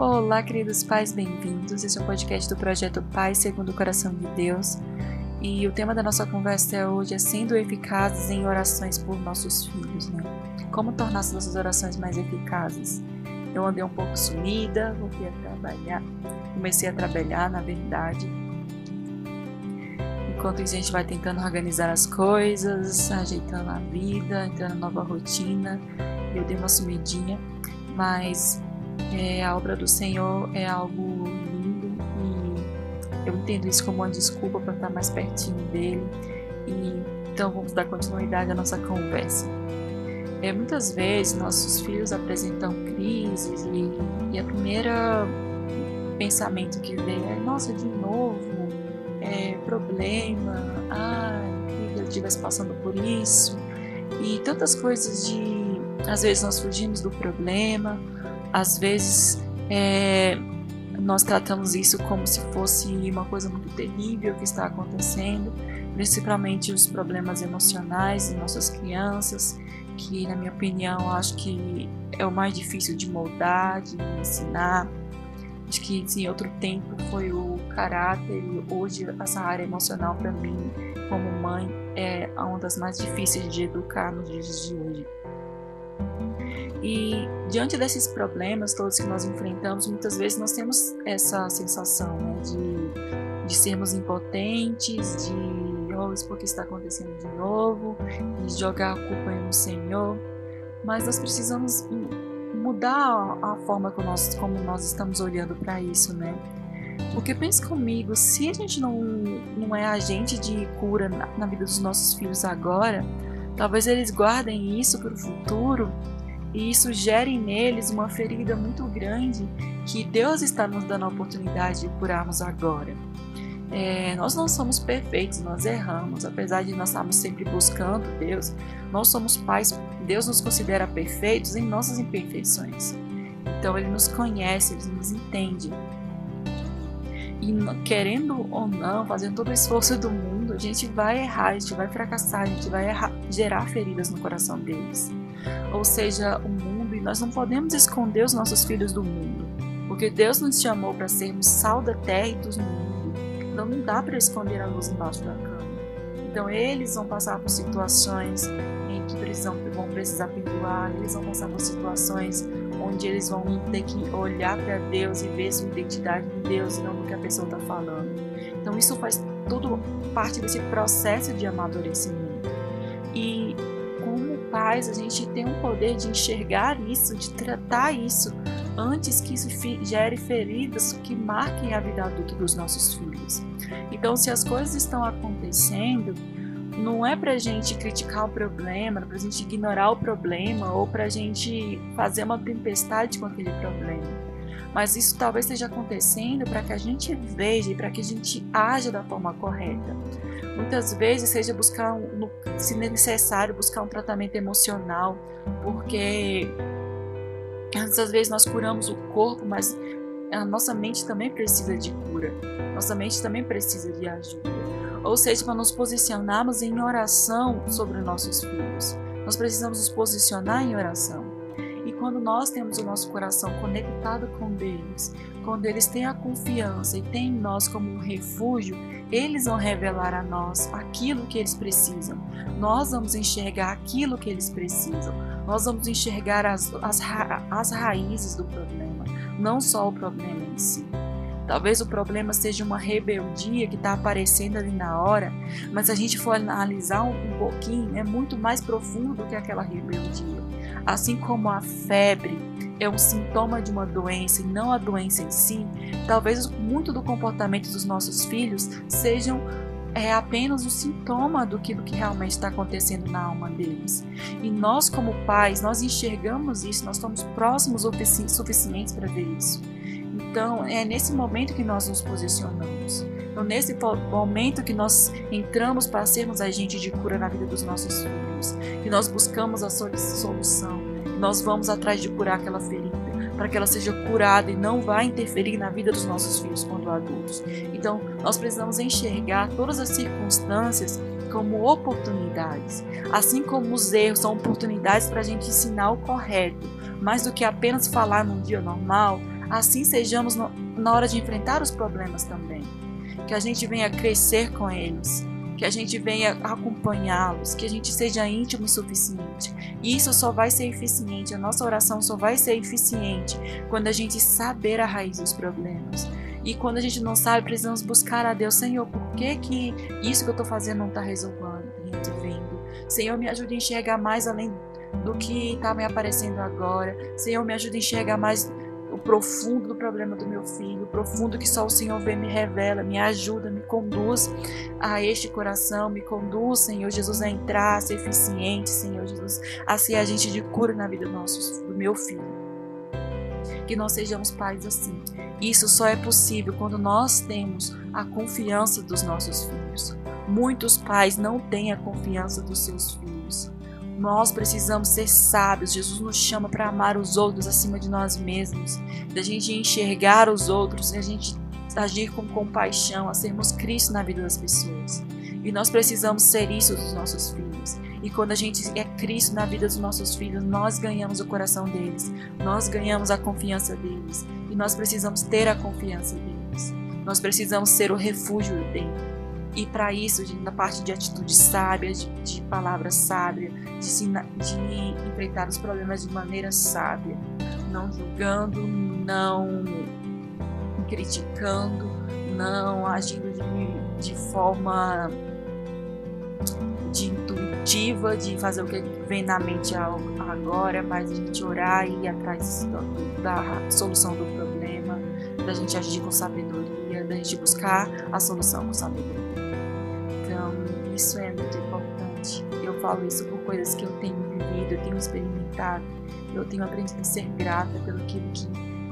Olá, queridos pais, bem-vindos. Esse é o podcast do projeto Pai Segundo o Coração de Deus. E o tema da nossa conversa hoje é sendo eficazes em orações por nossos filhos, né? Como tornar as nossas orações mais eficazes? Eu andei um pouco sumida, voltei a trabalhar, comecei a trabalhar, na verdade. Enquanto isso, a gente vai tentando organizar as coisas, ajeitando a vida, entrando na nova rotina. Eu dei uma sumidinha, mas é, a obra do Senhor é algo lindo e eu entendo isso como uma desculpa para estar mais pertinho dele. E então vamos dar continuidade à nossa conversa. É, muitas vezes nossos filhos apresentam crises e, e a primeira pensamento que vem é nossa de novo é, problema ah que ele estivesse passando por isso e tantas coisas de às vezes nós fugimos do problema às vezes é, nós tratamos isso como se fosse uma coisa muito terrível que está acontecendo, principalmente os problemas emocionais de nossas crianças, que na minha opinião acho que é o mais difícil de moldar, de ensinar. Acho que em outro tempo foi o caráter e hoje essa área emocional para mim, como mãe, é uma das mais difíceis de educar nos dias de hoje. E diante desses problemas todos que nós enfrentamos, muitas vezes nós temos essa sensação né, de, de sermos impotentes, de oh, isso porque está acontecendo de novo, de jogar a culpa no Senhor. Mas nós precisamos mudar a forma como nós, como nós estamos olhando para isso, né? Porque pense comigo, se a gente não, não é agente de cura na, na vida dos nossos filhos agora, talvez eles guardem isso para o futuro e isso gere neles uma ferida muito grande que Deus está nos dando a oportunidade de curarmos agora. É, nós não somos perfeitos, nós erramos, apesar de nós estarmos sempre buscando Deus, nós somos pais, Deus nos considera perfeitos em nossas imperfeições. Então Ele nos conhece, Ele nos entende. E querendo ou não, fazendo todo o esforço do mundo, a gente vai errar, a gente vai fracassar, a gente vai errar, gerar feridas no coração deles ou seja, o mundo, e nós não podemos esconder os nossos filhos do mundo, porque Deus nos chamou para sermos sal da terra e do mundo. Então não dá para esconder a luz embaixo da cama. Então eles vão passar por situações em que precisam, vão precisar perdoar, eles vão passar por situações onde eles vão ter que olhar para Deus e ver sua identidade em Deus e não no que a pessoa está falando. Então isso faz tudo parte desse processo de amadurecimento. E pais, a gente tem um poder de enxergar isso, de tratar isso antes que isso gere feridas que marquem a vida adulta dos nossos filhos. Então, se as coisas estão acontecendo, não é para gente criticar o problema, para gente ignorar o problema ou para a gente fazer uma tempestade com aquele problema. Mas isso talvez esteja acontecendo para que a gente veja e para que a gente haja da forma correta. Muitas vezes seja buscar, um, se necessário, buscar um tratamento emocional, porque às vezes nós curamos o corpo, mas a nossa mente também precisa de cura. Nossa mente também precisa de ajuda. Ou seja, para nos posicionarmos em oração sobre nossos filhos. Nós precisamos nos posicionar em oração. Quando nós temos o nosso coração conectado com Deus, quando eles têm a confiança e têm nós como um refúgio, eles vão revelar a nós aquilo que eles precisam. Nós vamos enxergar aquilo que eles precisam. Nós vamos enxergar as, as, as raízes do problema, não só o problema em si. Talvez o problema seja uma rebeldia que está aparecendo ali na hora, mas se a gente for analisar um, um pouquinho, é muito mais profundo do que aquela rebeldia. Assim como a febre é um sintoma de uma doença e não a doença em si, talvez muito do comportamento dos nossos filhos sejam é apenas o sintoma do que, realmente está acontecendo na alma deles. E nós, como pais, nós enxergamos isso, nós estamos próximos o suficientes para ver isso. Então, é nesse momento que nós nos posicionamos. Então, nesse momento que nós entramos para sermos agentes de cura na vida dos nossos filhos, que nós buscamos a solução, nós vamos atrás de curar aquela ferida, para que ela seja curada e não vá interferir na vida dos nossos filhos quando adultos. Então, nós precisamos enxergar todas as circunstâncias como oportunidades, assim como os erros são oportunidades para a gente ensinar o correto, mais do que apenas falar num dia normal. assim sejamos no, na hora de enfrentar os problemas também. Que a gente venha crescer com eles, que a gente venha acompanhá-los, que a gente seja íntimo e suficiente. E isso só vai ser eficiente, a nossa oração só vai ser eficiente quando a gente saber a raiz dos problemas. E quando a gente não sabe, precisamos buscar a Deus, Senhor, por que, que isso que eu estou fazendo não está resolvendo, vindo? Senhor, me ajude a enxergar mais além do que está me aparecendo agora. Senhor, me ajude a enxergar mais o profundo do problema do meu filho, o profundo que só o Senhor vê me revela, me ajuda, me conduz a este coração, me conduz, Senhor Jesus, a entrar, a ser eficiente, Senhor Jesus, a ser agente de cura na vida do, nosso, do meu filho. Que nós sejamos pais assim. Isso só é possível quando nós temos a confiança dos nossos filhos. Muitos pais não têm a confiança dos seus filhos. Nós precisamos ser sábios. Jesus nos chama para amar os outros acima de nós mesmos, da gente enxergar os outros, a gente agir com compaixão, a sermos Cristo na vida das pessoas. E nós precisamos ser isso dos nossos filhos. E quando a gente é Cristo na vida dos nossos filhos, nós ganhamos o coração deles, nós ganhamos a confiança deles. E nós precisamos ter a confiança deles. Nós precisamos ser o refúgio deles. E para isso, na parte de atitude sábia, de, de palavra sábia, de, de enfrentar os problemas de maneira sábia, não julgando, não criticando, não agindo de, de forma de intuitiva, de fazer o que vem na mente agora, mas a gente orar e ir atrás da solução do problema, da gente agir com sabedoria, da gente buscar a solução com sabedoria. Então, isso é muito importante. Eu falo isso por coisas que eu tenho vivido, eu tenho experimentado. Eu tenho aprendido a ser grata pelo que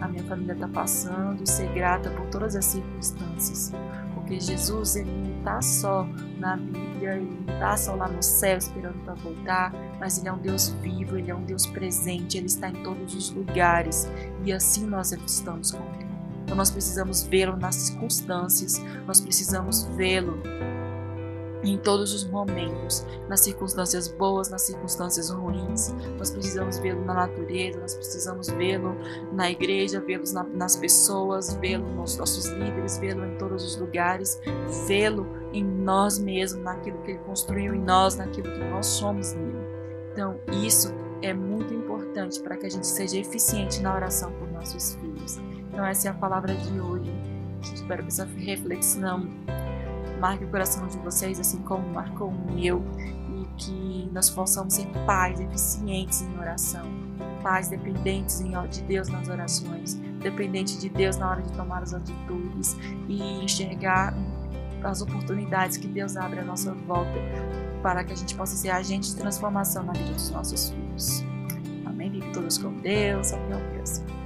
a minha família está passando, ser grata por todas as circunstâncias. Porque Jesus, ele não está só na Bíblia, ele não está só lá no céu esperando para voltar, mas ele é um Deus vivo, ele é um Deus presente, ele está em todos os lugares. E assim nós estamos com ele. Então nós precisamos vê-lo nas circunstâncias, nós precisamos vê-lo em todos os momentos, nas circunstâncias boas, nas circunstâncias ruins. Nós precisamos vê-lo na natureza, nós precisamos vê-lo na igreja, vê-lo na, nas pessoas, vê-lo nos nossos líderes, vê-lo em todos os lugares, vê-lo em nós mesmos, naquilo que ele construiu em nós, naquilo que nós somos nele. Então, isso é muito importante para que a gente seja eficiente na oração por nossos filhos. Então, essa é a palavra de hoje. Espero que essa reflexão marque o coração de vocês, assim como marcou o meu, e que nós possamos ser pais eficientes em oração, pais dependentes de Deus nas orações, dependentes de Deus na hora de tomar as atitudes e enxergar as oportunidades que Deus abre à nossa volta para que a gente possa ser agente de transformação na vida dos nossos filhos. Amém? Fiquem todos com Deus. Até o próximo.